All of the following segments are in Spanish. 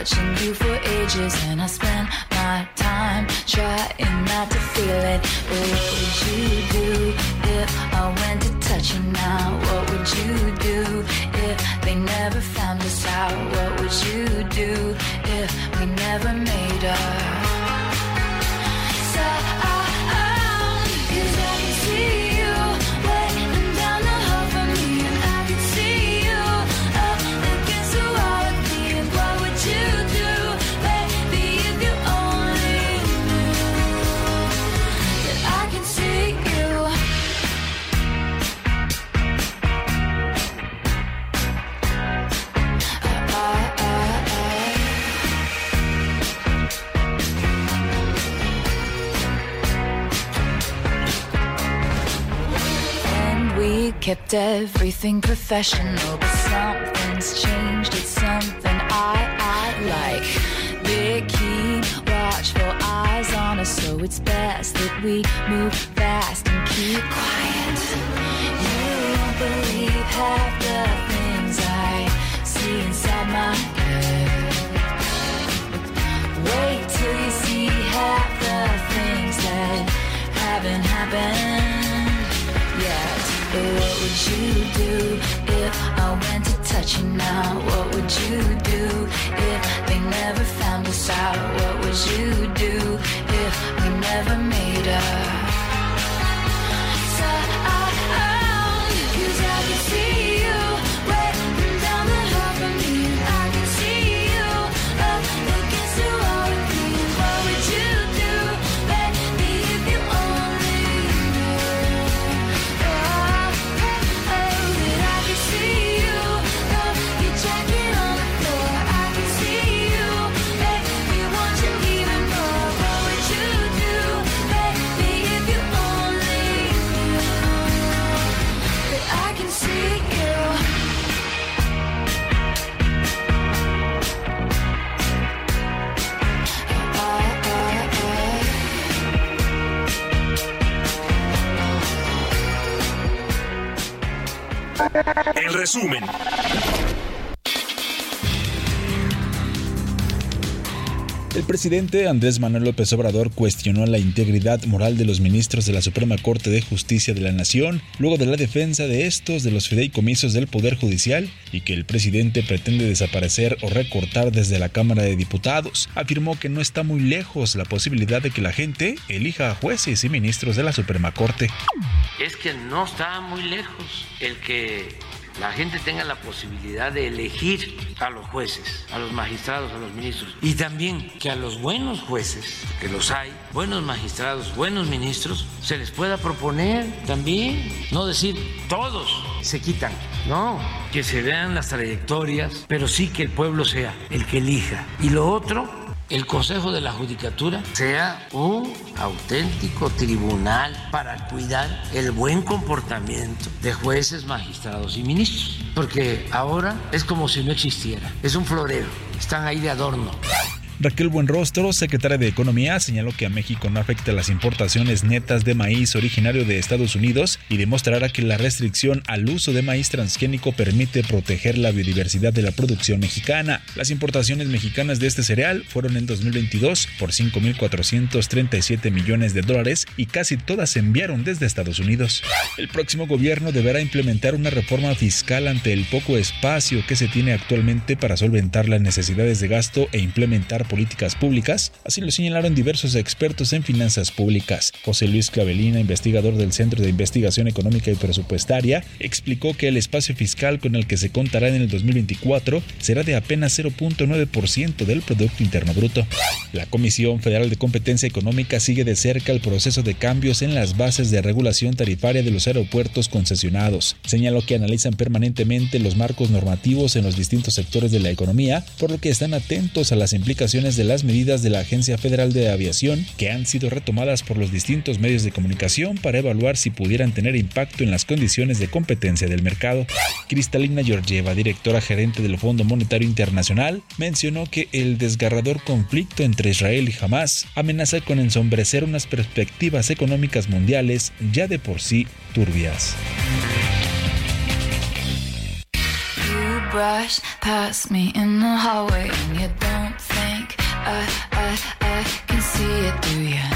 Watching you for ages and I spent my time trying not to feel it. But what would you do if I went to touch you now? What would you do if they never found us out? What would you do if we never made up? Everything professional, but something's changed. It's something I, I like. They keep watchful eyes on us, so it's best that we move fast and keep quiet. You won't believe half the things I see inside my head. Wait till you see half the things that haven't happened yet. What would you do if I went to touch you now? What would you do if they never found us out? What would you do if we never made up? Resumen, El presidente Andrés Manuel López Obrador cuestionó la integridad moral de los ministros de la Suprema Corte de Justicia de la Nación luego de la defensa de estos de los fideicomisos del Poder Judicial y que el presidente pretende desaparecer o recortar desde la Cámara de Diputados. Afirmó que no está muy lejos la posibilidad de que la gente elija a jueces y ministros de la Suprema Corte. es que no está muy lejos el que la gente tenga la posibilidad de elegir a los jueces, a los magistrados, a los ministros. Y también que a los buenos jueces, que los hay, buenos magistrados, buenos ministros, se les pueda proponer también. No decir todos se quitan. No, que se vean las trayectorias, pero sí que el pueblo sea el que elija. Y lo otro, el Consejo de la Judicatura sea un auténtico tribunal para cuidar el buen comportamiento de jueces, magistrados y ministros. Porque ahora es como si no existiera. Es un florero. Están ahí de adorno. Raquel Buenrostro, secretaria de Economía, señaló que a México no afecta las importaciones netas de maíz originario de Estados Unidos y demostrará que la restricción al uso de maíz transgénico permite proteger la biodiversidad de la producción mexicana. Las importaciones mexicanas de este cereal fueron en 2022 por 5.437 millones de dólares y casi todas se enviaron desde Estados Unidos. El próximo gobierno deberá implementar una reforma fiscal ante el poco espacio que se tiene actualmente para solventar las necesidades de gasto e implementar políticas públicas, así lo señalaron diversos expertos en finanzas públicas. José Luis Clavelina, investigador del Centro de Investigación Económica y Presupuestaria, explicó que el espacio fiscal con el que se contará en el 2024 será de apenas 0.9% del Producto Interno Bruto. La Comisión Federal de Competencia Económica sigue de cerca el proceso de cambios en las bases de regulación tarifaria de los aeropuertos concesionados. Señaló que analizan permanentemente los marcos normativos en los distintos sectores de la economía, por lo que están atentos a las implicaciones de las medidas de la Agencia Federal de Aviación que han sido retomadas por los distintos medios de comunicación para evaluar si pudieran tener impacto en las condiciones de competencia del mercado. Cristalina Georgieva, directora gerente del Fondo Monetario Internacional, mencionó que el desgarrador conflicto entre Israel y Hamas amenaza con ensombrecer unas perspectivas económicas mundiales ya de por sí turbias. brush I, I, I can see it through you.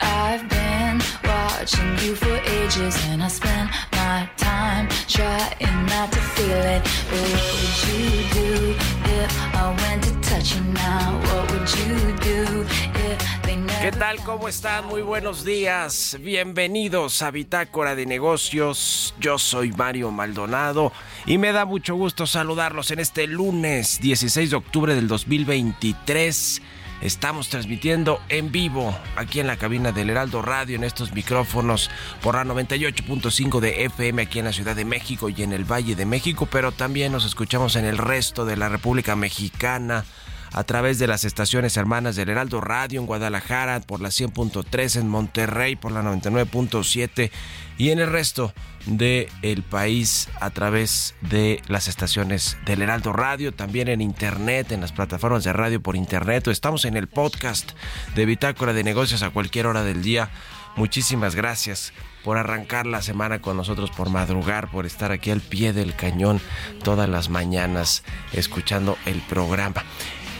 I've been watching you for ages and I spend my time trying not to feel it. But what would you do if I went to touch you now? What would you do. ¿Qué tal? ¿Cómo están? Muy buenos días. Bienvenidos a Bitácora de Negocios. Yo soy Mario Maldonado y me da mucho gusto saludarlos en este lunes 16 de octubre del 2023. Estamos transmitiendo en vivo aquí en la cabina del Heraldo Radio en estos micrófonos por la 98.5 de FM aquí en la Ciudad de México y en el Valle de México, pero también nos escuchamos en el resto de la República Mexicana a través de las estaciones hermanas del Heraldo Radio en Guadalajara por la 100.3, en Monterrey por la 99.7 y en el resto del el país a través de las estaciones del Heraldo Radio, también en internet, en las plataformas de radio por internet, o estamos en el podcast de Bitácora de Negocios a cualquier hora del día. Muchísimas gracias por arrancar la semana con nosotros, por madrugar, por estar aquí al pie del cañón todas las mañanas escuchando el programa.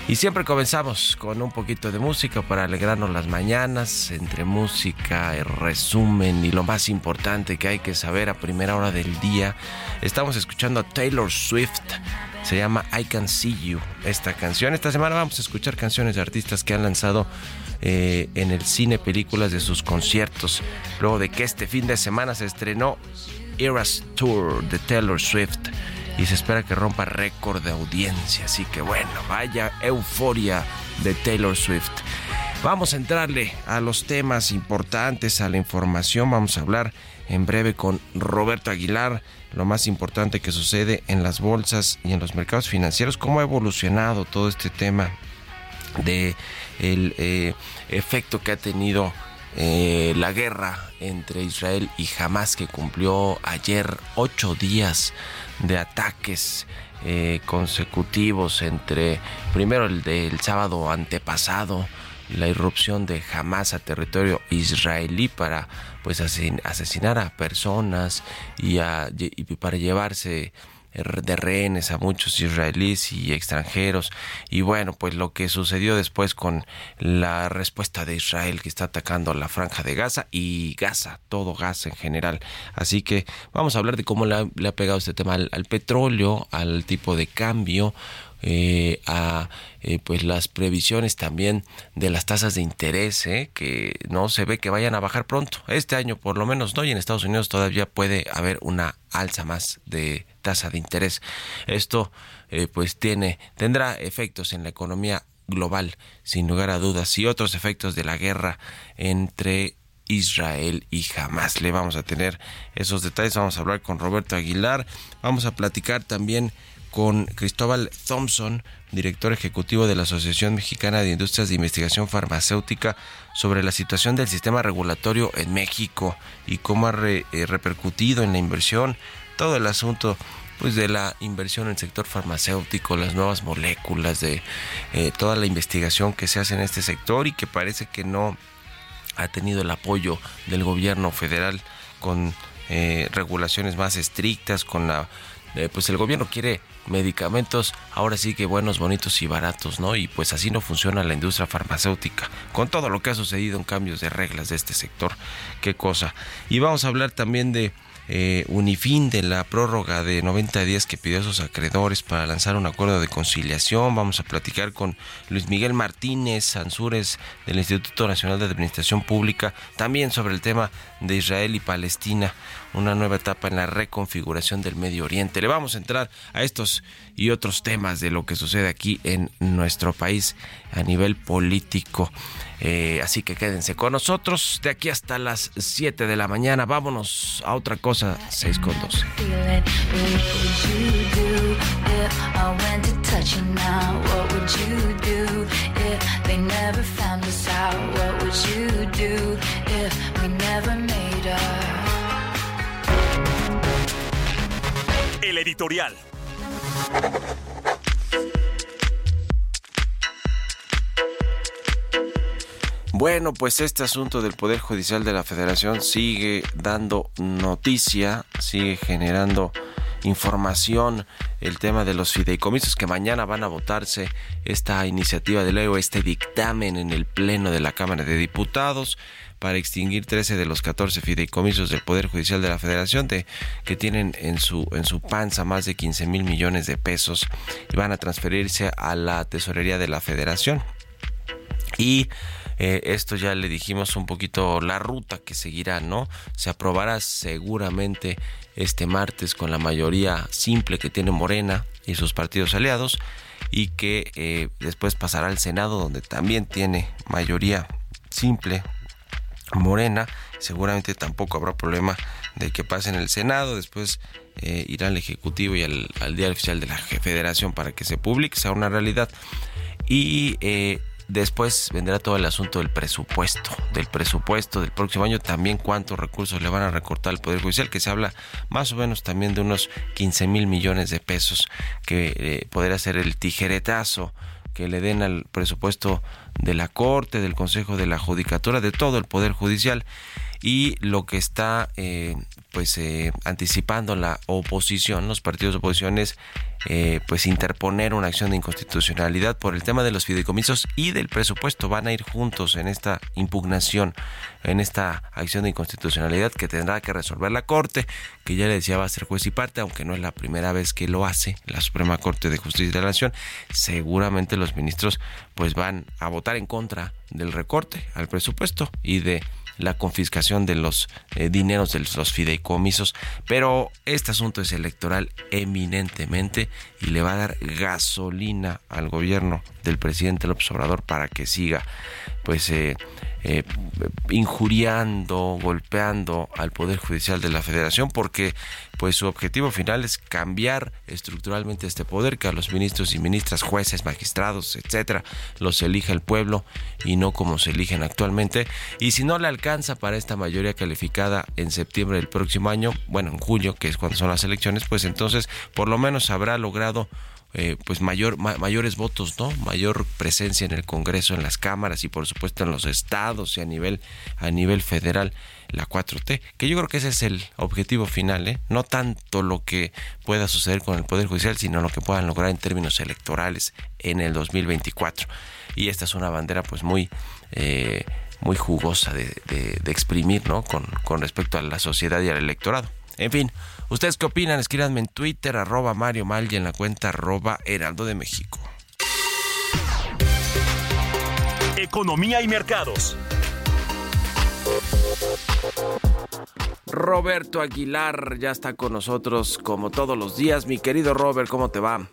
Y siempre comenzamos con un poquito de música para alegrarnos las mañanas, entre música, el resumen y lo más importante que hay que saber a primera hora del día. Estamos escuchando a Taylor Swift, se llama I Can See You esta canción. Esta semana vamos a escuchar canciones de artistas que han lanzado eh, en el cine películas de sus conciertos, luego de que este fin de semana se estrenó Eras Tour de Taylor Swift y se espera que rompa récord de audiencia. Así que bueno, vaya euforia de Taylor Swift. Vamos a entrarle a los temas importantes, a la información. Vamos a hablar en breve con Roberto Aguilar, lo más importante que sucede en las bolsas y en los mercados financieros, cómo ha evolucionado todo este tema de el eh, efecto que ha tenido eh, la guerra entre Israel y Hamas que cumplió ayer ocho días de ataques eh, consecutivos entre primero el del sábado antepasado la irrupción de Hamas a territorio israelí para pues asesinar a personas y, y para llevarse de rehenes a muchos israelíes y extranjeros. Y bueno pues lo que sucedió después con la respuesta de Israel que está atacando la franja de Gaza y Gaza todo Gaza en general. Así que vamos a hablar de cómo le ha, pegado este tema al, petróleo al tipo de cambio eh, a eh, pues las previsiones también de las tasas de interés eh, que no se ve que vayan a bajar pronto. Este año por lo menos no y en Estados Unidos todavía puede haber una alza más de tasa de interés. Esto eh, pues tiene tendrá efectos en la economía global sin lugar a dudas y otros efectos de la guerra entre Israel y Hamas. Le vamos a tener esos detalles, vamos a hablar con Roberto Aguilar, vamos a platicar también con Cristóbal Thompson, director ejecutivo de la Asociación Mexicana de Industrias de Investigación Farmacéutica, sobre la situación del sistema regulatorio en México y cómo ha eh, repercutido en la inversión, todo el asunto pues de la inversión en el sector farmacéutico, las nuevas moléculas, de eh, toda la investigación que se hace en este sector y que parece que no ha tenido el apoyo del gobierno federal con eh, regulaciones más estrictas, con la eh, pues el gobierno quiere medicamentos ahora sí que buenos, bonitos y baratos, ¿no? Y pues así no funciona la industria farmacéutica, con todo lo que ha sucedido en cambios de reglas de este sector. Qué cosa. Y vamos a hablar también de eh, Unifin de la prórroga de 90 días que pidió a sus acreedores para lanzar un acuerdo de conciliación. Vamos a platicar con Luis Miguel Martínez Ansúrez del Instituto Nacional de Administración Pública, también sobre el tema de Israel y Palestina, una nueva etapa en la reconfiguración del Medio Oriente. Le vamos a entrar a estos y otros temas de lo que sucede aquí en nuestro país a nivel político. Eh, así que quédense con nosotros de aquí hasta las 7 de la mañana. Vámonos a otra cosa, 6 con 12. El editorial. Bueno, pues este asunto del Poder Judicial de la Federación sigue dando noticia, sigue generando información, el tema de los fideicomisos que mañana van a votarse esta iniciativa de ley o este dictamen en el Pleno de la Cámara de Diputados para extinguir 13 de los 14 fideicomisos del Poder Judicial de la Federación de, que tienen en su, en su panza más de 15 mil millones de pesos y van a transferirse a la tesorería de la Federación. Y eh, esto ya le dijimos un poquito la ruta que seguirá, ¿no? Se aprobará seguramente este martes con la mayoría simple que tiene Morena y sus partidos aliados y que eh, después pasará al Senado donde también tiene mayoría simple Morena. Seguramente tampoco habrá problema de que pase en el Senado, después eh, irá al Ejecutivo y al, al Diario Oficial de la Federación para que se publique, sea una realidad. Y Después vendrá todo el asunto del presupuesto, del presupuesto del próximo año, también cuántos recursos le van a recortar al Poder Judicial, que se habla más o menos también de unos 15 mil millones de pesos, que eh, podría ser el tijeretazo que le den al presupuesto de la Corte, del Consejo de la Judicatura, de todo el Poder Judicial. Y lo que está eh, pues eh, anticipando la oposición, los partidos de oposición eh, pues interponer una acción de inconstitucionalidad por el tema de los fideicomisos y del presupuesto. Van a ir juntos en esta impugnación, en esta acción de inconstitucionalidad que tendrá que resolver la Corte, que ya le decía va a ser juez y parte, aunque no es la primera vez que lo hace la Suprema Corte de Justicia de la Nación. Seguramente los ministros pues van a votar en contra del recorte al presupuesto y de la confiscación de los eh, dineros de los fideicomisos, pero este asunto es electoral eminentemente y le va a dar gasolina al gobierno del presidente López Obrador para que siga pues eh, eh, injuriando, golpeando al Poder Judicial de la Federación, porque pues su objetivo final es cambiar estructuralmente este poder, que a los ministros y ministras, jueces, magistrados, etcétera, los elija el pueblo y no como se eligen actualmente. Y si no le alcanza para esta mayoría calificada en septiembre del próximo año, bueno, en julio, que es cuando son las elecciones, pues entonces por lo menos habrá logrado eh, pues mayor mayores votos no mayor presencia en el Congreso en las cámaras y por supuesto en los estados y a nivel a nivel federal la 4T que yo creo que ese es el objetivo final ¿eh? no tanto lo que pueda suceder con el poder judicial sino lo que puedan lograr en términos electorales en el 2024 y esta es una bandera pues muy eh, muy jugosa de, de, exprimir no con, con respecto a la sociedad y al electorado. En fin, ¿ustedes qué opinan? Escríbanme en Twitter, arroba Mario Mal y en la cuenta arroba Heraldo de México. Economía y mercados. Roberto Aguilar ya está con nosotros como todos los días. Mi querido Robert, ¿cómo te va?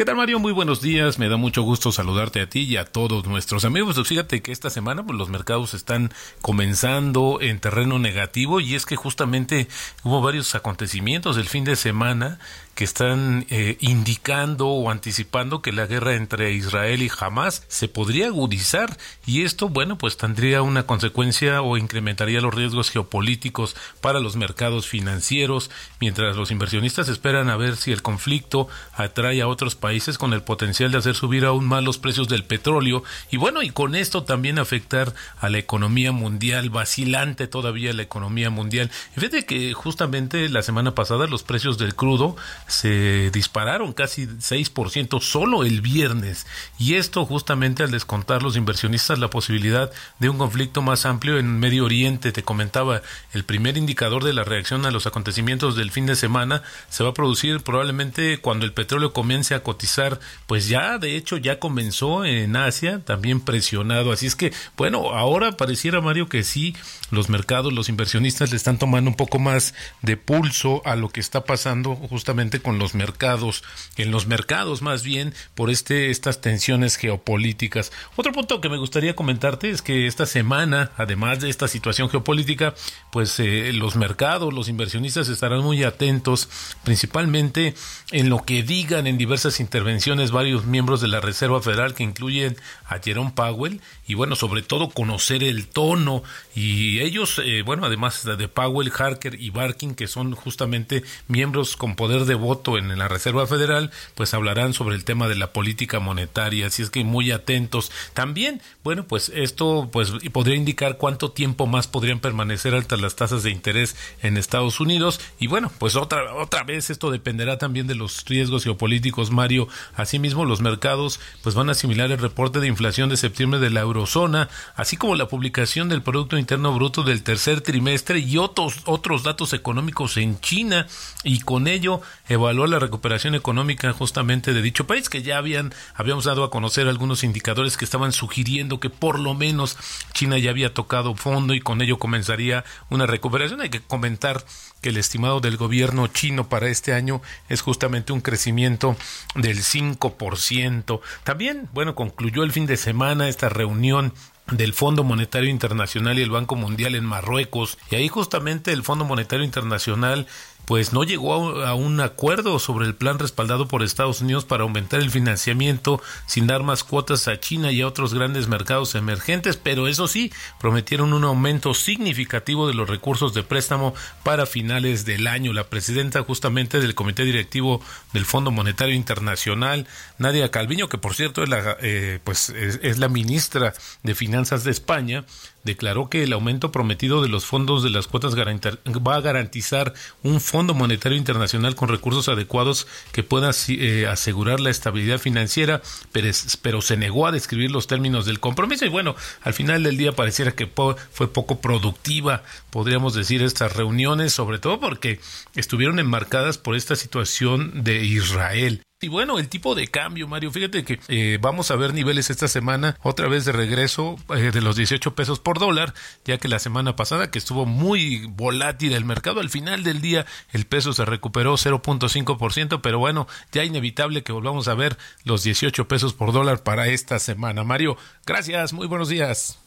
¿Qué tal Mario? Muy buenos días, me da mucho gusto saludarte a ti y a todos nuestros amigos. Pues fíjate que esta semana pues, los mercados están comenzando en terreno negativo y es que justamente hubo varios acontecimientos el fin de semana que están eh, indicando o anticipando que la guerra entre Israel y Hamas se podría agudizar y esto, bueno, pues tendría una consecuencia o incrementaría los riesgos geopolíticos para los mercados financieros, mientras los inversionistas esperan a ver si el conflicto atrae a otros países con el potencial de hacer subir aún más los precios del petróleo y bueno, y con esto también afectar a la economía mundial, vacilante todavía la economía mundial. fíjate que justamente la semana pasada los precios del crudo se dispararon casi 6% solo el viernes y esto justamente al descontar los inversionistas la posibilidad de un conflicto más amplio en Medio Oriente. Te comentaba, el primer indicador de la reacción a los acontecimientos del fin de semana se va a producir probablemente cuando el petróleo comience a cotizar, pues ya de hecho ya comenzó en Asia, también presionado. Así es que, bueno, ahora pareciera Mario que sí, los mercados, los inversionistas le están tomando un poco más de pulso a lo que está pasando justamente con los mercados, en los mercados más bien por este estas tensiones geopolíticas. Otro punto que me gustaría comentarte es que esta semana, además de esta situación geopolítica, pues eh, los mercados, los inversionistas estarán muy atentos, principalmente en lo que digan en diversas intervenciones varios miembros de la Reserva Federal que incluyen a Jerome Powell y bueno, sobre todo conocer el tono y ellos, eh, bueno, además de Powell, Harker y Barkin, que son justamente miembros con poder de voto en, la Reserva Federal, pues hablarán sobre el tema de la política monetaria, así es que muy atentos. También, bueno, pues esto pues podría indicar cuánto tiempo más podrían permanecer altas las tasas de interés en Estados Unidos y bueno, pues otra otra vez esto dependerá también de los riesgos geopolíticos, Mario. Asimismo, los mercados pues van a asimilar el reporte de inflación de septiembre de la eurozona, así como la publicación del producto interno bruto del tercer trimestre y otros otros datos económicos en China y con ello evaluar la recuperación económica justamente de dicho país que ya habían habíamos dado a conocer algunos indicadores que estaban sugiriendo que por lo menos China ya había tocado fondo y con ello comenzaría una recuperación. Hay que comentar que el estimado del gobierno chino para este año es justamente un crecimiento del 5%. También, bueno, concluyó el fin de semana esta reunión del Fondo Monetario Internacional y el Banco Mundial en Marruecos. Y ahí justamente el Fondo Monetario Internacional pues no llegó a un acuerdo sobre el plan respaldado por Estados Unidos para aumentar el financiamiento sin dar más cuotas a China y a otros grandes mercados emergentes, pero eso sí, prometieron un aumento significativo de los recursos de préstamo para finales del año. La presidenta justamente del Comité Directivo del Fondo Monetario Internacional, Nadia Calviño, que por cierto es la, eh, pues es la ministra de Finanzas de España, declaró que el aumento prometido de los fondos de las cuotas va a garantizar un Fondo Monetario Internacional con recursos adecuados que pueda eh, asegurar la estabilidad financiera, pero, se negó a describir los términos del compromiso y bueno, al final del día pareciera que fue poco productiva, podríamos decir, estas reuniones, sobre todo porque estuvieron enmarcadas por esta situación de Israel. Y bueno, el tipo de cambio, Mario, fíjate que eh, vamos a ver niveles esta semana, otra vez de regreso eh, de los 18 pesos por dólar, ya que la semana pasada que estuvo muy volátil el mercado, al final del día el peso se recuperó 0.5%, pero bueno, ya inevitable que volvamos a ver los 18 pesos por dólar para esta semana. Mario, gracias, muy buenos días.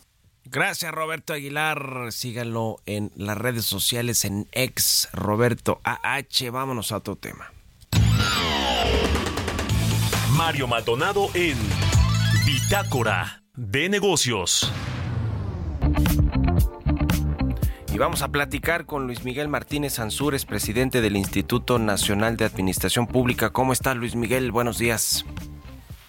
Gracias Roberto Aguilar, síganlo en las redes sociales en ex Roberto AH, vámonos a otro tema. Mario Maldonado en Bitácora de Negocios. Y vamos a platicar con Luis Miguel Martínez Ansúrez, presidente del Instituto Nacional de Administración Pública. ¿Cómo está Luis Miguel? Buenos días.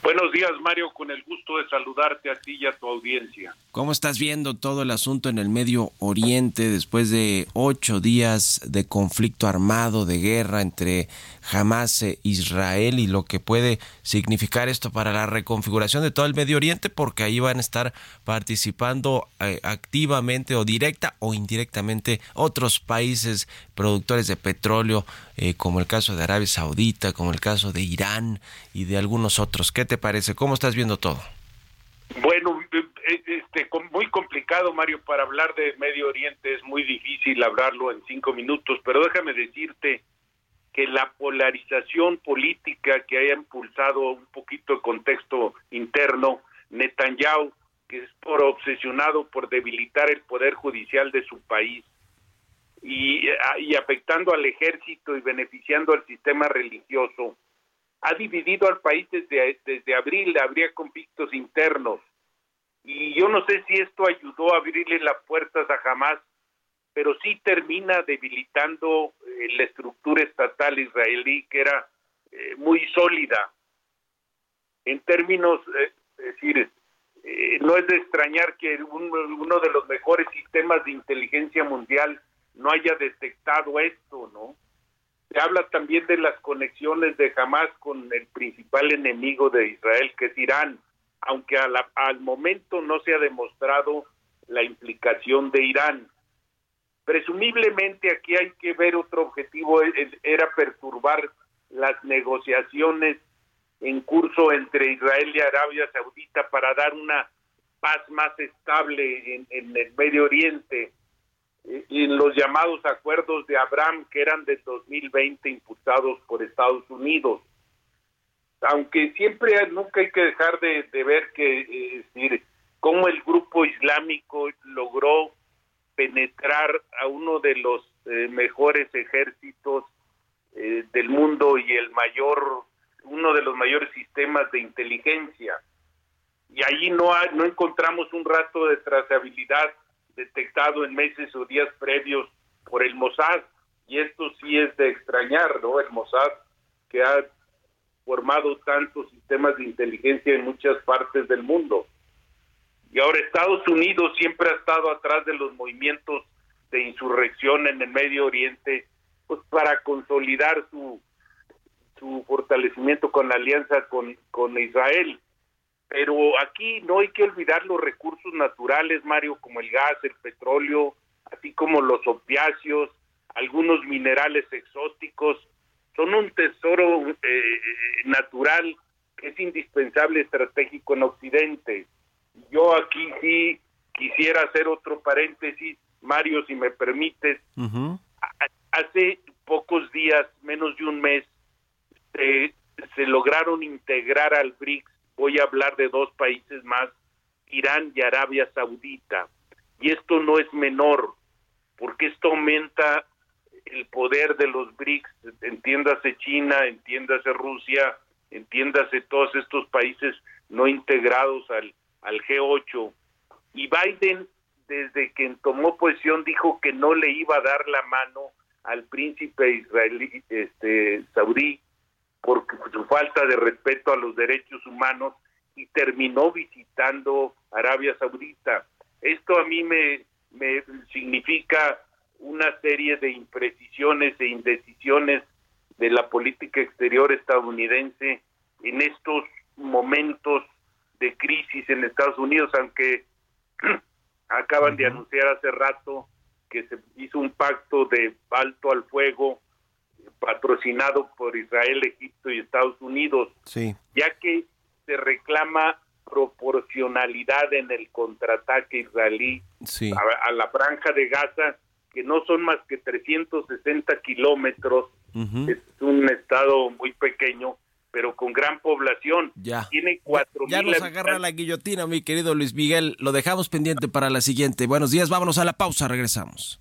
Buenos días, Mario, con el gusto de saludarte a ti y a tu audiencia. ¿Cómo estás viendo todo el asunto en el Medio Oriente después de ocho días de conflicto armado, de guerra entre Hamas e Israel y lo que puede significar esto para la reconfiguración de todo el Medio Oriente? Porque ahí van a estar participando eh, activamente o directa o indirectamente otros países productores de petróleo, eh, como el caso de Arabia Saudita, como el caso de Irán y de algunos otros. ¿Qué te parece? ¿Cómo estás viendo todo? Bueno, eh, este, muy complicado, Mario, para hablar de Medio Oriente es muy difícil hablarlo en cinco minutos, pero déjame decirte que la polarización política que haya impulsado un poquito el contexto interno, Netanyahu, que es por obsesionado por debilitar el poder judicial de su país, y, y afectando al ejército y beneficiando al sistema religioso, ha dividido al país desde, desde abril, habría conflictos internos. Y yo no sé si esto ayudó a abrirle las puertas a Hamas, pero sí termina debilitando eh, la estructura estatal israelí, que era eh, muy sólida. En términos, eh, es decir, no es de extrañar que uno de los mejores sistemas de inteligencia mundial no haya detectado esto, ¿no? Se habla también de las conexiones de Hamas con el principal enemigo de Israel, que es Irán, aunque al momento no se ha demostrado la implicación de Irán. Presumiblemente aquí hay que ver otro objetivo, era perturbar las negociaciones en curso entre Israel y Arabia Saudita para dar una paz más estable en el Medio Oriente y los llamados acuerdos de Abraham que eran de 2020 impulsados por Estados Unidos. Aunque siempre nunca hay que dejar de, ver que eh, decir, cómo el grupo islámico logró penetrar a uno de los eh, mejores ejércitos eh, del mundo y el mayor uno de los mayores sistemas de inteligencia y allí no no encontramos un rato de trazabilidad detectado en meses o días previos por el Mossad. Y esto sí es de extrañar, ¿no? El Mossad que ha formado tantos sistemas de inteligencia en muchas partes del mundo. Y ahora Estados Unidos siempre ha estado atrás de los movimientos de insurrección en el Medio Oriente, pues para consolidar su, su fortalecimiento con la alianza con, con Israel. Pero aquí no hay que olvidar los recursos naturales, Mario, como el gas, el petróleo, así como los opiáceos, algunos minerales exóticos. Son un tesoro eh, natural que es indispensable estratégico en Occidente. Yo aquí sí quisiera hacer otro paréntesis, Mario, si me permites. Hace pocos días, menos de un mes, se lograron integrar al BRICS voy a hablar de dos países más, Irán y Arabia Saudita. Y esto no es menor, porque esto aumenta el poder de los BRICS, entiéndase China, entiéndase Rusia, entiéndase todos estos países no integrados al, al G8. Y Biden, desde que tomó posición, dijo que no le iba a dar la mano al príncipe israelí, este, saudí, por su falta de respeto a los derechos humanos y terminó visitando Arabia Saudita. Esto a mí me, me significa una serie de imprecisiones e indecisiones de la política exterior estadounidense en estos momentos de crisis en Estados Unidos, aunque acaban de anunciar hace rato que se hizo un pacto de alto al fuego patrocinado por Israel, Egipto y Estados Unidos, sí. ya que se reclama proporcionalidad en el contraataque israelí a, la franja de Gaza, que no son más que 360 kilómetros, es un estado muy pequeño, pero con gran población. Ya. Tiene cuatro Ya nos agarra la guillotina, mi querido Luis Miguel. Lo dejamos pendiente para la siguiente. Buenos días, vámonos a la pausa, regresamos.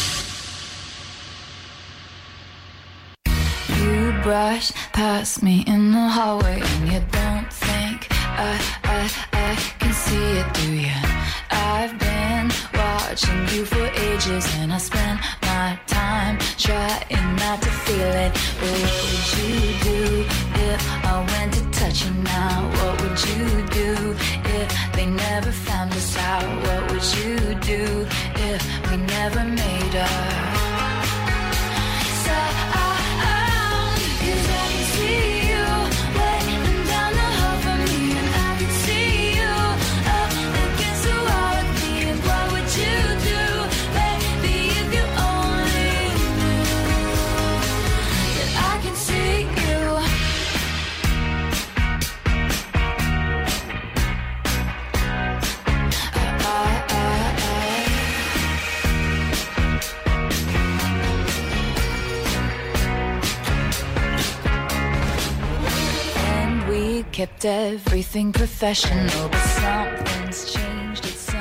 Brush past me in the hallway and you don't think I, I, I can see it through you. I've been watching you for ages and I spend my time trying not to feel it. But what would you do if I went to touch you now? What would you do if they never found us out? What would you do if we never made up? So I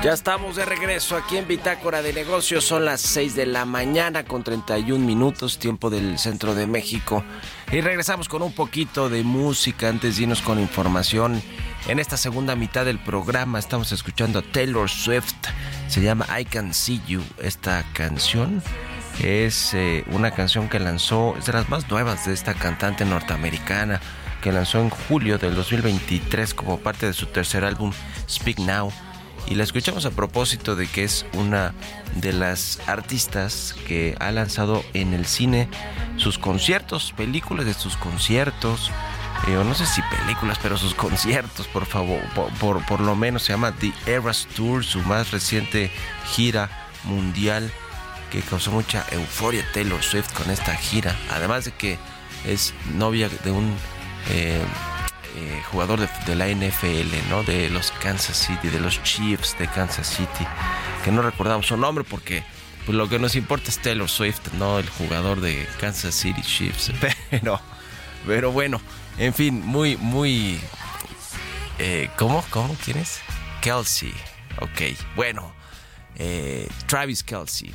Ya estamos de regreso aquí en Bitácora de Negocios. Son las 6 de la mañana con 31 minutos, tiempo del centro de México. Y regresamos con un poquito de música antes de irnos con información. En esta segunda mitad del programa estamos escuchando a Taylor Swift. Se llama I Can See You. Esta canción es eh, una canción que lanzó, es de las más nuevas de esta cantante norteamericana, que lanzó en julio del 2023 como parte de su tercer álbum Speak Now. Y la escuchamos a propósito de que es una de las artistas que ha lanzado en el cine sus conciertos, películas de sus conciertos, eh, o no sé si películas, pero sus conciertos, por favor, por, por, por lo menos se llama The Eras Tour, su más reciente gira mundial que causó mucha euforia Taylor Swift con esta gira, además de que es novia de un eh, eh, jugador de, de, la NFL, ¿no? De los Kansas City, de los Chiefs de Kansas City, que no recordamos su nombre porque pues, lo que nos importa es Taylor Swift, no el jugador de Kansas City Chiefs. Pero, pero bueno, en fin, muy, muy... Eh, ¿Cómo? ¿Cómo? ¿Quién es? Kelsey. Ok, bueno. Eh, Travis Kelsey.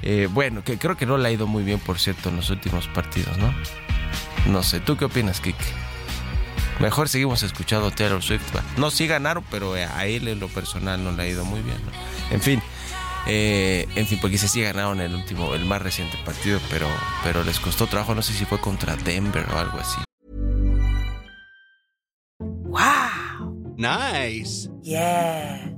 Eh, bueno, que creo que no le ha ido muy bien, por cierto, en los últimos partidos, ¿no? No sé, ¿tú qué opinas, Kike? Mejor seguimos escuchando Taylor Swift. No, sí ganaron, pero a él en lo personal no le ha ido muy bien. ¿no? En fin, eh, en fin, porque se sí ganaron el último, el más reciente partido, pero, pero les costó trabajo. No sé si fue contra Denver o algo así. Wow. Nice. Yeah.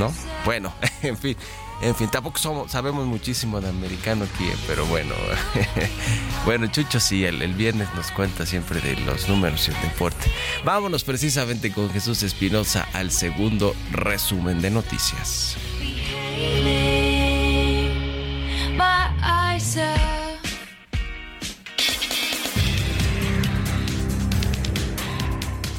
¿No? Bueno, en fin. En fin, tampoco somos, sabemos muchísimo de americano aquí, pero bueno. bueno, Chucho sí, el, viernes nos cuenta siempre de los números y el deporte. Vámonos precisamente con Jesús Espinosa al segundo resumen de noticias.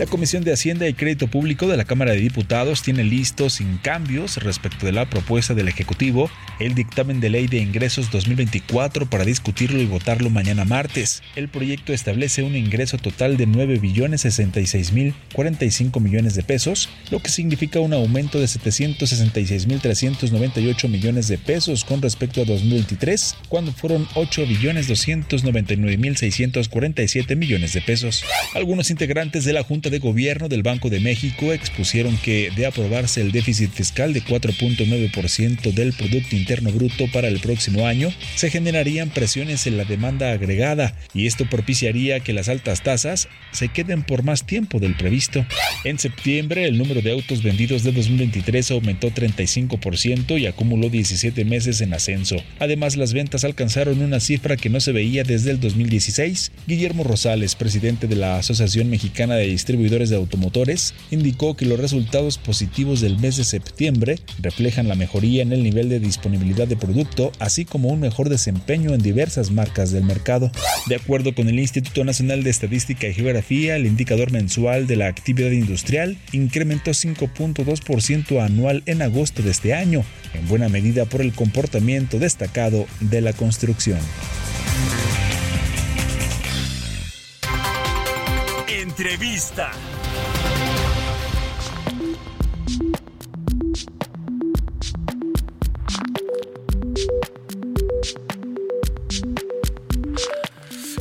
La Comisión de Hacienda y Crédito Público de la Cámara de Diputados tiene listo, sin cambios respecto de la propuesta del Ejecutivo, el dictamen de ley de ingresos 2024 para discutirlo y votarlo mañana martes. El proyecto establece un ingreso total de 9 billones 66 mil 45 millones de pesos, lo que significa un aumento de 766 mil 398 millones de pesos con respecto a 2023, cuando fueron 8 billones 299 mil 647 millones de pesos. Algunos integrantes de la Junta de Gobierno del Banco de México expusieron que, de aprobarse el déficit fiscal de 4.9% del Producto Interno Bruto para el próximo año, se generarían presiones en la demanda agregada y esto propiciaría que las altas tasas se queden por más tiempo del previsto. En septiembre, el número de autos vendidos de 2023 aumentó 35% y acumuló 17 meses en ascenso. Además, las ventas alcanzaron una cifra que no se veía desde el 2016. Guillermo Rosales, presidente de la Asociación Mexicana de Distribuidores de Automotores, indicó que los resultados positivos del mes de septiembre reflejan la mejoría en el nivel de disponibilidad de producto, así como un mejor desempeño en diversas marcas del mercado. De acuerdo con el Instituto Nacional de Estadística y Geografía, el indicador mensual de la actividad industrial incrementó 5.2% anual en agosto de este año, en buena medida por el comportamiento destacado de la construcción. Entrevista.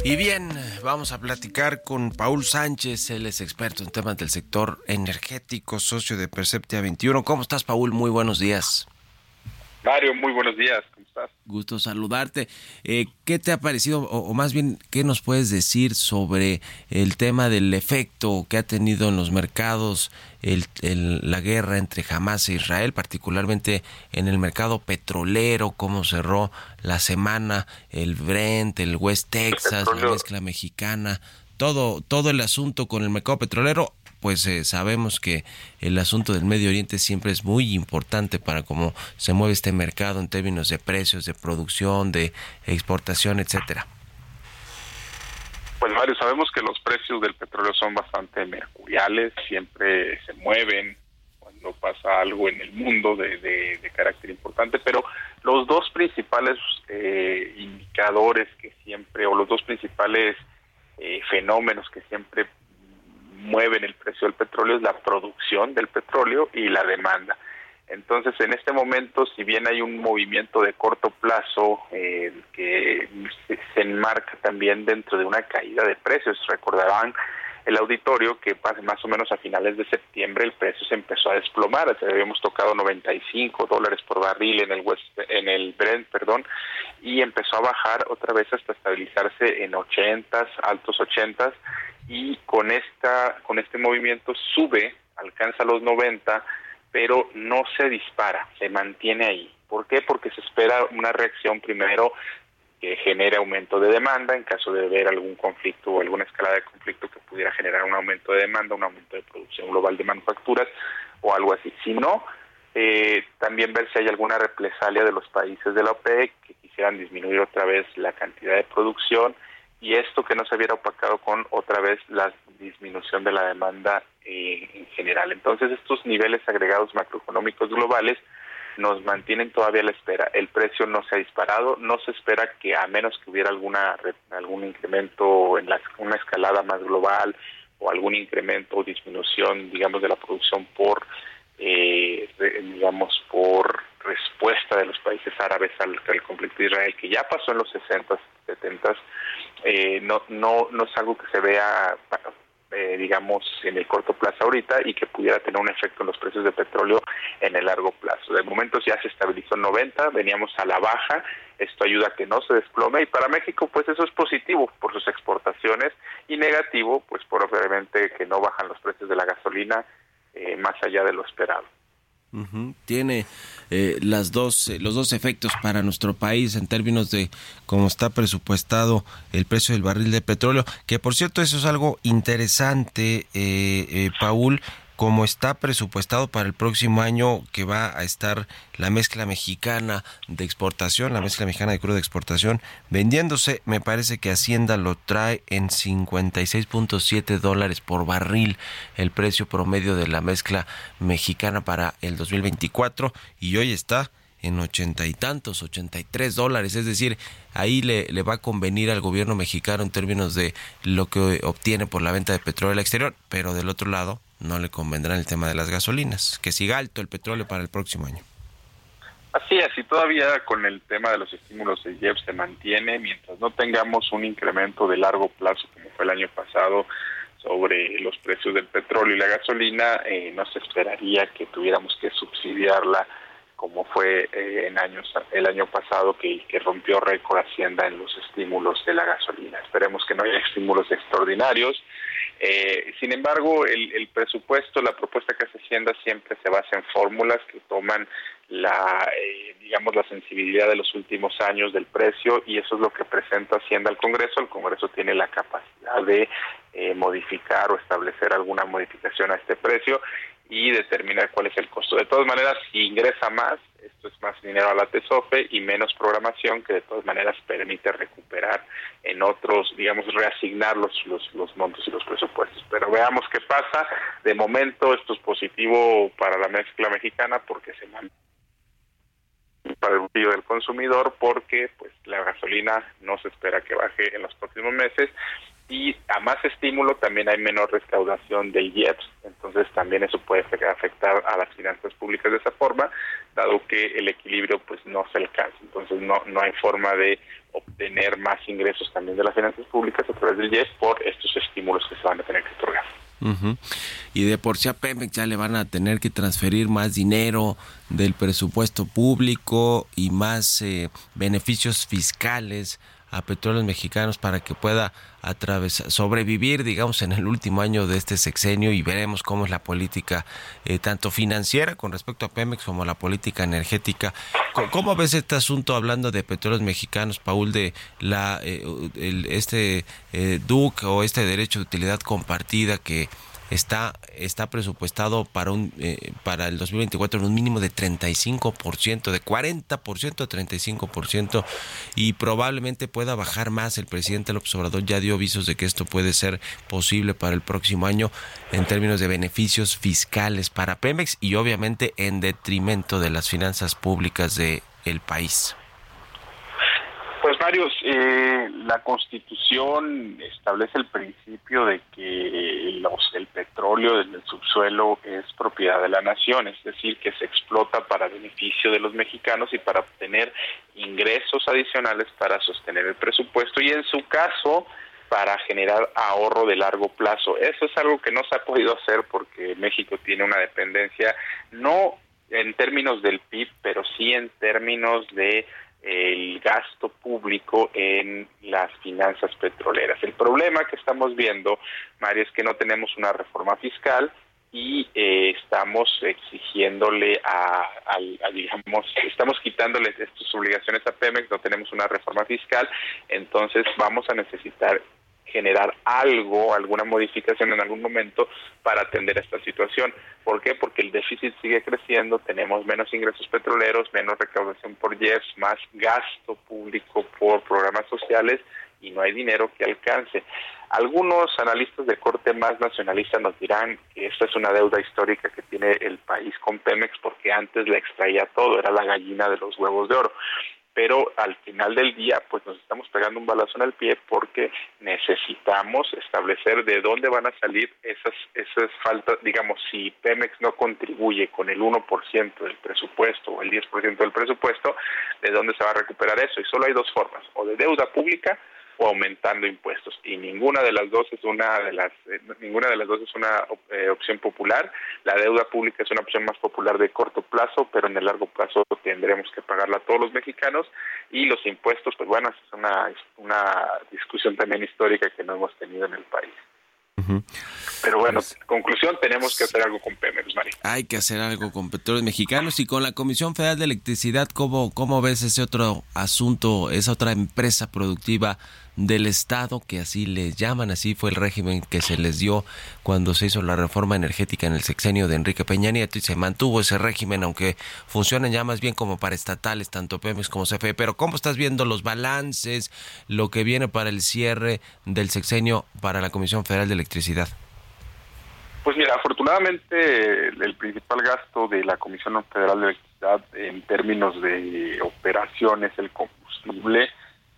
Y bien, vamos a platicar con Paul Sánchez, él es experto en temas del sector energético, socio de Perceptia 21. ¿Cómo estás, Paul? Muy buenos días. Mario, muy buenos días. Gusto saludarte. Eh, ¿Qué te ha parecido, o, o, más bien, qué nos puedes decir sobre el tema del efecto que ha tenido en los mercados el, el, la guerra entre Hamas e Israel, particularmente en el mercado petrolero, cómo cerró la semana el Brent, el West Texas, la mezcla mexicana, todo, todo el asunto con el mercado petrolero? Pues eh, sabemos que el asunto del Medio Oriente siempre es muy importante para cómo se mueve este mercado en términos de precios, de producción, de exportación, etcétera. Pues Mario, sabemos que los precios del petróleo son bastante mercuriales, siempre se mueven cuando pasa algo en el mundo de, carácter importante, pero los dos principales eh, indicadores que siempre, o los dos principales eh, fenómenos que siempre mueven el precio del petróleo es la producción del petróleo y la demanda. Entonces, en este momento, si bien hay un movimiento de corto plazo eh, que se, enmarca también dentro de una caída de precios, recordarán el auditorio que más o menos a finales de septiembre el precio se empezó a desplomar, habíamos tocado 95 dólares por barril en el West, en el Brent, perdón, y empezó a bajar otra vez hasta estabilizarse en 80, altos 80 y con esta con este movimiento sube, alcanza los 90 pero no se dispara, se mantiene ahí. ¿Por qué? Porque se espera una reacción primero que genere aumento de demanda en caso de ver algún conflicto o alguna escalada de conflicto que pudiera generar un aumento de demanda, un aumento de producción global de manufacturas o algo así. Si no, eh, también ver si hay alguna represalia de los países de la OPEC que quisieran disminuir otra vez la cantidad de producción y esto que no se hubiera opacado con otra vez la disminución de la demanda eh, en general. Entonces estos niveles agregados macroeconómicos globales nos mantienen todavía a la espera. El precio no se ha disparado, no se espera que a menos que hubiera alguna algún incremento en la, una escalada más global o algún incremento o disminución, digamos, de la producción por, eh, digamos, por respuesta de los países árabes al, al, conflicto de Israel, que ya pasó en los 60, 70, eh, no, no, no es algo que se vea eh, digamos, en el corto plazo ahorita y que pudiera tener un efecto en los precios de petróleo en el largo plazo. De momento ya se estabilizó en 90, veníamos a la baja, esto ayuda a que no se desplome y para México pues eso es positivo por sus exportaciones y negativo pues por obviamente que no bajan los precios de la gasolina eh, más allá de lo esperado. Tiene eh, las dos, eh, los dos efectos para nuestro país en términos de cómo está presupuestado el precio del barril de petróleo, que por cierto eso es algo interesante, eh, Paul, como está presupuestado para el próximo año que va a estar la mezcla mexicana de exportación, la mezcla mexicana de crudo de exportación, vendiéndose, me parece que Hacienda lo trae en 56.7 dólares por barril el precio promedio de la mezcla mexicana para el 2024 y hoy está en ochenta y tantos, ochenta y tres dólares, es decir, ahí le, le, va a convenir al gobierno mexicano en términos de lo que obtiene por la venta de petróleo al exterior, pero del otro lado no le convendrá el tema de las gasolinas, que siga alto el petróleo para el próximo año. Así es, y todavía con el tema de los estímulos de IEP se mantiene, mientras no tengamos un incremento de largo plazo como fue el año pasado sobre los precios del petróleo y la gasolina, eh, no se esperaría que tuviéramos que subsidiarla como fue eh, en años el año pasado que, rompió récord Hacienda en los estímulos de la gasolina. Esperemos que no haya estímulos extraordinarios eh, sin embargo, el, presupuesto, la propuesta que hace Hacienda siempre se basa en fórmulas que toman la, eh, digamos, la sensibilidad de los últimos años del precio y eso es lo que presenta Hacienda al Congreso. El Congreso tiene la capacidad de eh, modificar o establecer alguna modificación a este precio y determinar cuál es el costo. De todas maneras, si ingresa más, esto es más dinero a la TESOFE y menos programación que de todas maneras permite recuperar en otros, digamos, reasignar los, los, montos y los presupuestos. Pero veamos qué pasa. De momento esto es positivo para la mezcla mexicana porque se mantiene para el bolsillo del consumidor porque pues la gasolina no se espera que baje en los próximos meses y a más estímulo también hay menor recaudación del IEPS, entonces también eso puede afectar a las finanzas públicas de esa forma, dado que el equilibrio pues no se alcanza, entonces no, no hay forma de obtener más ingresos también de las finanzas públicas a través del IEPS por estos estímulos que se van a tener que otorgar. Y de por sí a Pemex ya le van a tener que transferir más dinero del presupuesto público y más eh, beneficios fiscales a petróleos mexicanos para que pueda sobrevivir, digamos, en el último año de este sexenio y veremos cómo es la política eh, tanto financiera con respecto a Pemex como la política energética. ¿Cómo ves este asunto hablando de petróleos mexicanos, Paul, de la eh, este eh, DUC o este derecho de utilidad compartida que está, está presupuestado para, un, eh, para el 2024 en un mínimo de 35%, de 40% a 35%, y probablemente pueda bajar más. El presidente López Obrador ya dio avisos de que esto puede ser posible para el próximo año en términos de beneficios fiscales para Pemex y obviamente en detrimento de las finanzas públicas del el país. Varios, eh, la Constitución establece el principio de que los, el petróleo del subsuelo es propiedad de la nación, es decir, que se explota para beneficio de los mexicanos y para obtener ingresos adicionales para sostener el presupuesto y en su caso para generar ahorro de largo plazo. Eso es algo que no se ha podido hacer porque México tiene una dependencia no en términos del PIB, pero sí en términos de el gasto público en las finanzas petroleras. El problema que estamos viendo, Mario, es que no tenemos una reforma fiscal y eh, estamos exigiéndole a, a, digamos, estamos quitándole estas obligaciones a Pemex, no tenemos una reforma fiscal, entonces vamos a necesitar generar algo, alguna modificación en algún momento para atender esta situación. ¿Por qué? Porque el déficit sigue creciendo, tenemos menos ingresos petroleros, menos recaudación por IEPS, más gasto público por programas sociales y no hay dinero que alcance. Algunos analistas de corte más nacionalista nos dirán que esta es una deuda histórica que tiene el país con Pemex porque antes la extraía todo, era la gallina de los huevos de oro pero al final del día pues nos estamos pegando un balazo en el pie porque necesitamos establecer de dónde van a salir esas esas faltas, digamos, si Pemex no contribuye con el 1% del presupuesto o el 10% del presupuesto, de dónde se va a recuperar eso y solo hay dos formas, o de deuda pública o aumentando impuestos. Y ninguna de las dos es una de las eh, ninguna de las dos es una eh, opción popular. La deuda pública es una opción más popular de corto plazo pero en el largo plazo tendremos que pagarla a todos los mexicanos. Y los impuestos pues bueno es una una discusión también histórica que no hemos tenido en el país. Pero bueno, pues, conclusión, tenemos que hacer algo con Pemex, Mari. Hay que hacer algo con petróleos mexicanos y con la Comisión Federal de Electricidad, ¿cómo, cómo ves ese otro asunto, esa otra empresa productiva del Estado, que así les llaman, así fue el régimen que se les dio cuando se hizo la reforma energética en el sexenio de Enrique Peña Nieto y se mantuvo ese régimen, aunque funcionan ya más bien como para estatales, tanto Pemex como CFE. Pero ¿cómo estás viendo los balances, lo que viene para el cierre del sexenio para la Comisión Federal de Electricidad? Pues mira, afortunadamente el principal gasto de la Comisión Federal de Electricidad en términos de operación es el combustible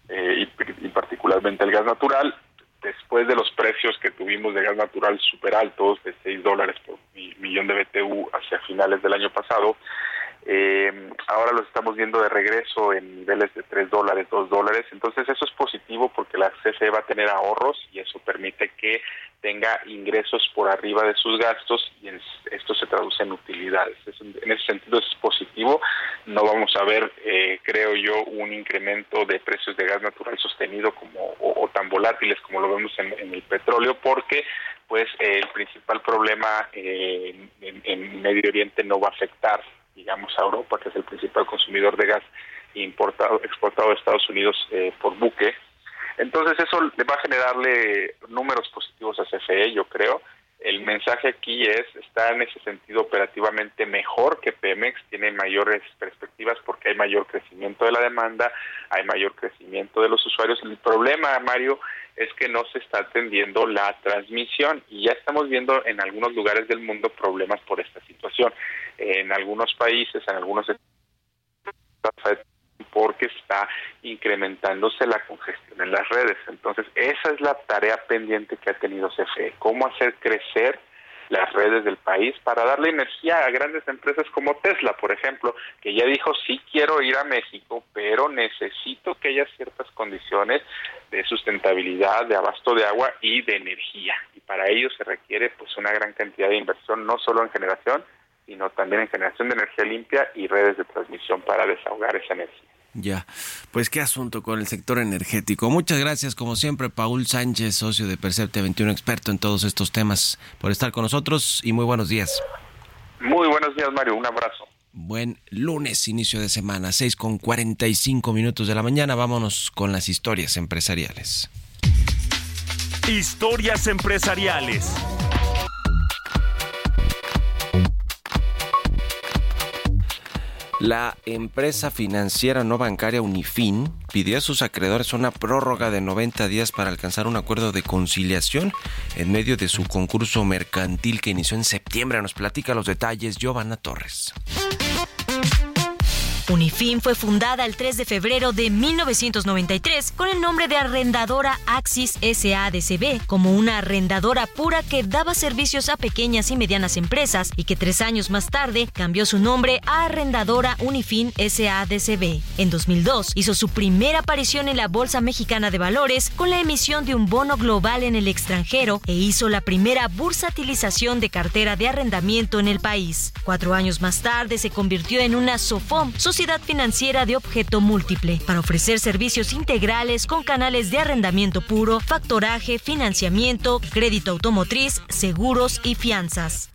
eh, y, particularmente el gas natural. Después de los precios que tuvimos de gas natural super altos, de 6 dólares por millón de BTU hacia finales del año pasado, eh, ahora los estamos viendo de regreso en niveles de 3 dólares, 2 dólares. Entonces eso es positivo porque la CFE va a tener ahorros y eso permite que tenga ingresos por arriba de sus gastos y esto se traduce en utilidades. en ese sentido es positivo. No vamos a ver, eh, creo yo, un incremento de precios de gas natural sostenido como o, tan volátiles como lo vemos en, el petróleo porque pues el principal problema eh, en Medio Oriente no va a afectar digamos, a Europa, que es el principal consumidor de gas importado, exportado a Estados Unidos eh, por buque. Entonces eso le va a generarle números positivos a CFE, yo creo. El mensaje aquí es, está en ese sentido operativamente mejor que Pemex, tiene mayores perspectivas porque hay mayor crecimiento de la demanda, hay mayor crecimiento de los usuarios. El problema, Mario, es que no se está atendiendo la transmisión y ya estamos viendo en algunos lugares del mundo problemas por esta situación. En algunos países, en algunos porque está incrementándose la congestión en las redes. Entonces, esa es la tarea pendiente que ha tenido CFE, cómo hacer crecer las redes del país para darle energía a grandes empresas como Tesla, por ejemplo, que ya dijo, sí quiero ir a México, pero necesito que haya ciertas condiciones de sustentabilidad, de abasto de agua y de energía. Y para ello se requiere pues una gran cantidad de inversión, no solo en generación, sino también en generación de energía limpia y redes de transmisión para desahogar esa energía. Ya, pues qué asunto con el sector energético. Muchas gracias, como siempre, Paul Sánchez, socio de Percepte 21, experto en todos estos temas, por estar con nosotros y muy buenos días. Muy buenos días, Mario. Un abrazo. Buen lunes, inicio de semana, 6 con 45 minutos de la mañana. Vámonos con las historias empresariales. Historias empresariales. La empresa financiera no bancaria Unifin pidió a sus acreedores una prórroga de 90 días para alcanzar un acuerdo de conciliación en medio de su concurso mercantil que inició en septiembre. Nos platica los detalles Giovanna Torres. Unifin fue fundada el 3 de febrero de 1993 con el nombre de arrendadora Axis SADCB como una arrendadora pura que daba servicios a pequeñas y medianas empresas y que tres años más tarde cambió su nombre a arrendadora Unifin SADCB. En 2002 hizo su primera aparición en la Bolsa Mexicana de Valores con la emisión de un bono global en el extranjero e hizo la primera bursatilización de cartera de arrendamiento en el país. Cuatro años más tarde se convirtió en una SOFOM, sociedad financiera de objeto múltiple, para ofrecer servicios integrales con canales de arrendamiento puro, factoraje, financiamiento, crédito automotriz, seguros y fianzas.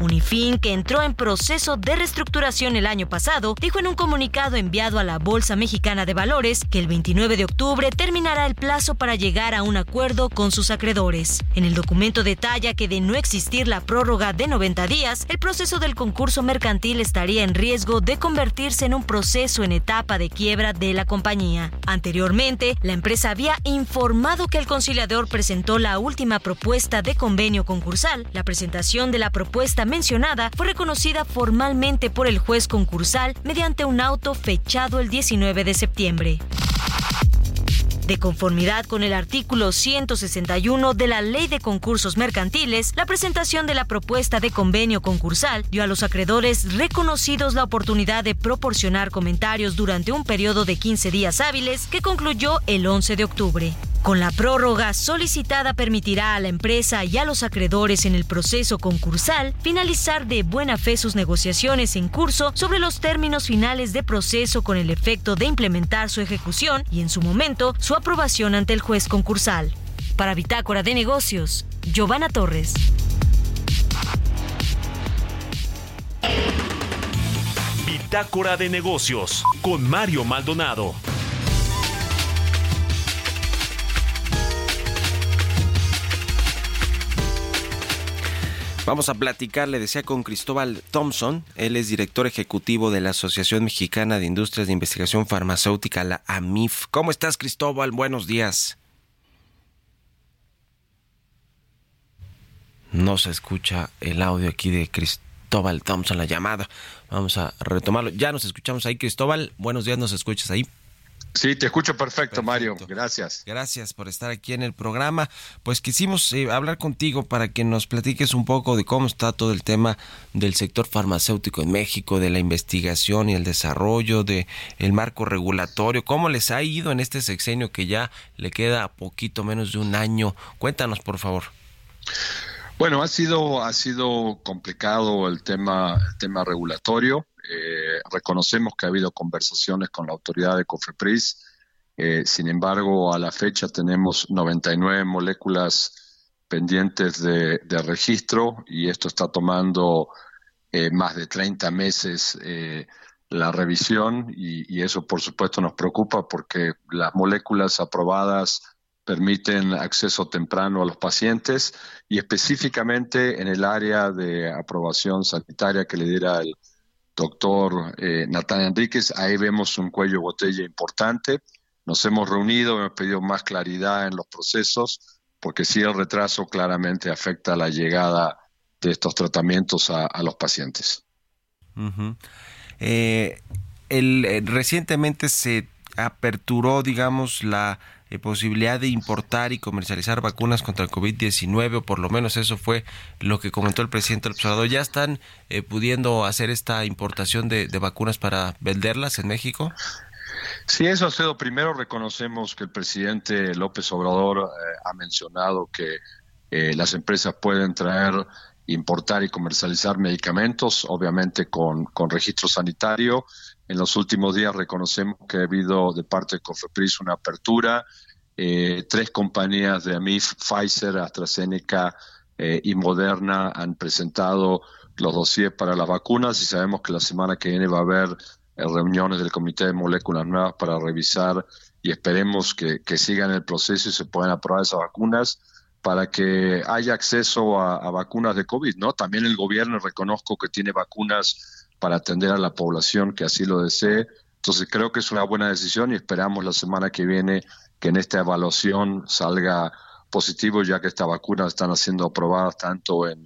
Unifin, que entró en proceso de reestructuración el año pasado, dijo en un comunicado enviado a la Bolsa Mexicana de Valores que el 29 de octubre terminará el plazo para llegar a un acuerdo con sus acreedores. En el documento detalla que de no existir la prórroga de 90 días, el proceso del concurso mercantil estaría en riesgo de convertirse en un proceso en etapa de quiebra de la compañía. Anteriormente, la empresa había informado que el conciliador presentó la última propuesta de convenio concursal. La presentación de la propuesta mencionada fue reconocida formalmente por el juez concursal mediante un auto fechado el 19 de septiembre. De conformidad con el artículo 161 de la Ley de Concursos Mercantiles, la presentación de la propuesta de convenio concursal dio a los acreedores reconocidos la oportunidad de proporcionar comentarios durante un periodo de 15 días hábiles que concluyó el 11 de octubre. Con la prórroga solicitada permitirá a la empresa y a los acreedores en el proceso concursal finalizar de buena fe sus negociaciones en curso sobre los términos finales de proceso con el efecto de implementar su ejecución y en su momento su aprobación ante el juez concursal. Para Bitácora de Negocios, Giovanna Torres. Bitácora de Negocios con Mario Maldonado. Vamos a platicar, le decía, con Cristóbal Thompson. Él es director ejecutivo de la Asociación Mexicana de Industrias de Investigación Farmacéutica, la AMIF. ¿Cómo estás, Cristóbal? Buenos días. No se escucha el audio aquí de Cristóbal Thompson, la llamada. Vamos a retomarlo. Ya nos escuchamos ahí, Cristóbal. Buenos días, nos escuchas ahí. Sí, te escucho perfecto, Mario. Gracias. Gracias por estar aquí en el programa. Pues quisimos eh, hablar contigo para que nos platiques un poco de cómo está todo el tema del sector farmacéutico en México, de la investigación y el desarrollo, de el marco regulatorio, cómo les ha ido en este sexenio que ya le queda poquito menos de un año. Cuéntanos, por favor. Bueno, ha sido ha sido complicado el tema el tema regulatorio. Eh, reconocemos que ha habido conversaciones con la autoridad de COFEPRIS. Eh, sin embargo, a la fecha tenemos 99 moléculas pendientes de, registro y esto está tomando eh, más de 30 meses la revisión y, eso por supuesto nos preocupa porque las moléculas aprobadas permiten acceso temprano a los pacientes y específicamente en el área de aprobación sanitaria que le diera el doctor eh, Natán Enríquez. Ahí vemos un cuello botella importante. Nos hemos reunido, hemos pedido más claridad en los procesos, porque sí el retraso claramente afecta la llegada de estos tratamientos a, los pacientes. Eh, el, eh, recientemente se aperturó, digamos, la eh, posibilidad de importar y comercializar vacunas contra el COVID-19, o por lo menos eso fue lo que comentó el presidente del observador. ¿Ya están eh, pudiendo hacer esta importación de, vacunas para venderlas en México? Sí, eso ha sido. Primero reconocemos que el presidente López Obrador eh, ha mencionado que las empresas pueden traer, importar y comercializar medicamentos, obviamente con, con registro sanitario en los últimos días reconocemos que ha habido de parte de Cofepris una apertura. Eh, tres compañías de AMIF, Pfizer, AstraZeneca eh, y Moderna han presentado los dossiers para las vacunas y sabemos que la semana que viene va a haber eh, reuniones del Comité de Moléculas Nuevas para revisar y esperemos que, sigan el proceso y se puedan aprobar esas vacunas para que haya acceso a, a, vacunas de COVID, ¿no? También el gobierno reconozco que tiene vacunas para atender a la población que así lo desee. Entonces creo que es una buena decisión y esperamos la semana que viene que en esta evaluación salga positivo, ya que estas vacunas están siendo aprobadas tanto en,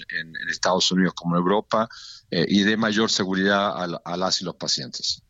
Estados Unidos como en Europa eh, y de mayor seguridad a, las y los pacientes.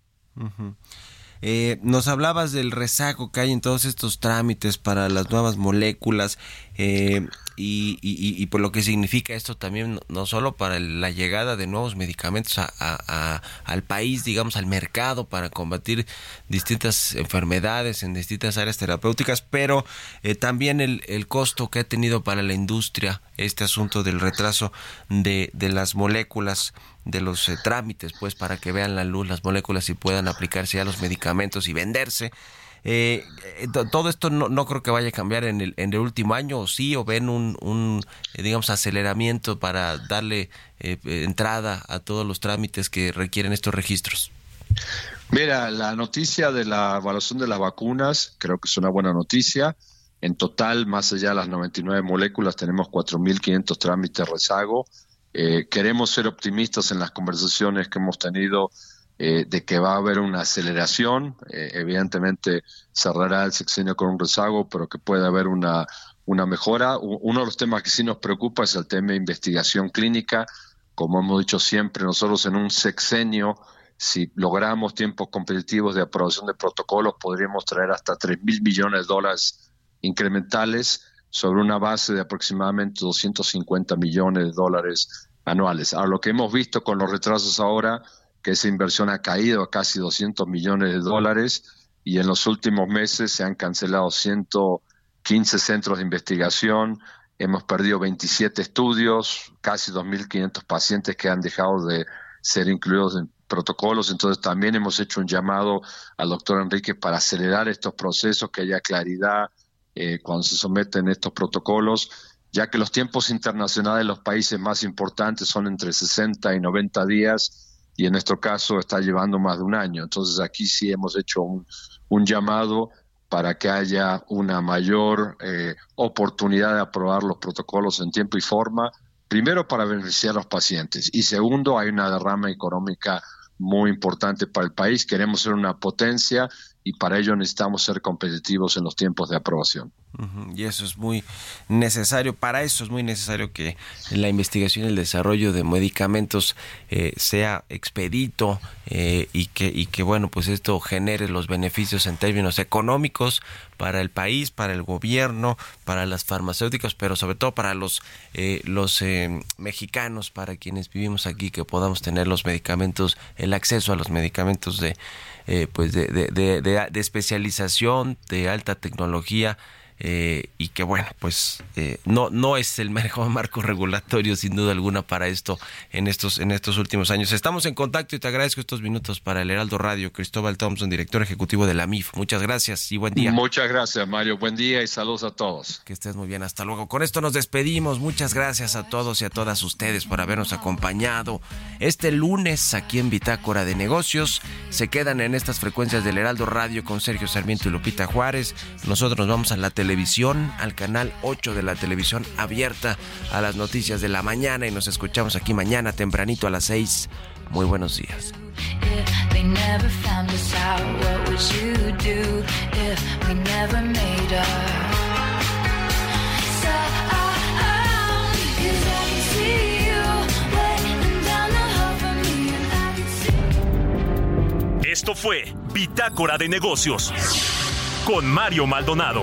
Eh, nos hablabas del rezago que hay en todos estos trámites para las nuevas moléculas eh, y, por lo que significa esto también no solo para la llegada de nuevos medicamentos al país, digamos, al mercado para combatir distintas enfermedades en distintas áreas terapéuticas, pero eh, también el, el, costo que ha tenido para la industria este asunto del retraso de, de las moléculas de los eh, trámites, pues para que vean la luz las moléculas y puedan aplicarse a los medicamentos y venderse. Eh, eh, todo esto no, no, creo que vaya a cambiar en el, en el último año, o sí, o ven un, un digamos, aceleramiento para darle entrada a todos los trámites que requieren estos registros. Mira, la noticia de la evaluación de las vacunas creo que es una buena noticia. En total, más allá de las 99 moléculas, tenemos 4.500 trámites rezago. Eh, queremos ser optimistas en las conversaciones que hemos tenido eh, de que va a haber una aceleración. Eh, evidentemente cerrará el sexenio con un rezago, pero que puede haber una, una mejora. Uno de los temas que sí nos preocupa es el tema de investigación clínica. Como hemos dicho siempre, nosotros en un sexenio, si logramos tiempos competitivos de aprobación de protocolos, podríamos traer hasta 3 mil millones de dólares incrementales sobre una base de aproximadamente 250 millones de dólares anuales. Ahora, lo que hemos visto con los retrasos ahora, que esa inversión ha caído a casi 200 millones de dólares y en los últimos meses se han cancelado 115 centros de investigación, hemos perdido 27 estudios, casi 2.500 pacientes que han dejado de ser incluidos en protocolos, entonces también hemos hecho un llamado al doctor Enrique para acelerar estos procesos, que haya claridad, eh, cuando se someten estos protocolos, ya que los tiempos internacionales de los países más importantes son entre 60 y 90 días y en nuestro caso está llevando más de un año. Entonces aquí sí hemos hecho un, llamado para que haya una mayor eh, oportunidad de aprobar los protocolos en tiempo y forma, primero para beneficiar a los pacientes y segundo hay una derrama económica muy importante para el país. Queremos ser una potencia y para ello necesitamos ser competitivos en los tiempos de aprobación. Y eso es muy necesario, para eso es muy necesario que la investigación y el desarrollo de medicamentos eh, sea expedito eh, y, que, y que, bueno, pues esto genere los beneficios en términos económicos para el país, para el gobierno, para las farmacéuticas, pero sobre todo para los, eh, los mexicanos, para quienes vivimos aquí, que podamos tener los medicamentos, el acceso a los medicamentos de eh, pues de, de, de, de, especialización, de alta tecnología, eh, y que bueno, pues eh, no, no es el mejor marco regulatorio sin duda alguna para esto en estos, en estos últimos años. Estamos en contacto y te agradezco estos minutos para el Heraldo Radio. Cristóbal Thompson, director ejecutivo de la MIF. Muchas gracias y buen día. Muchas gracias, Mario. Buen día y saludos a todos. Que estés muy bien. Hasta luego. Con esto nos despedimos. Muchas gracias a todos y a todas ustedes por habernos acompañado este lunes aquí en Bitácora de Negocios. Se quedan en estas frecuencias del Heraldo Radio con Sergio Sarmiento y Lupita Juárez. Nosotros nos vamos a la televisión televisión, al canal 8 de la televisión abierta a las noticias de la mañana y nos escuchamos aquí mañana tempranito a las 6. Muy buenos días. Esto fue Bitácora de Negocios con Mario Maldonado.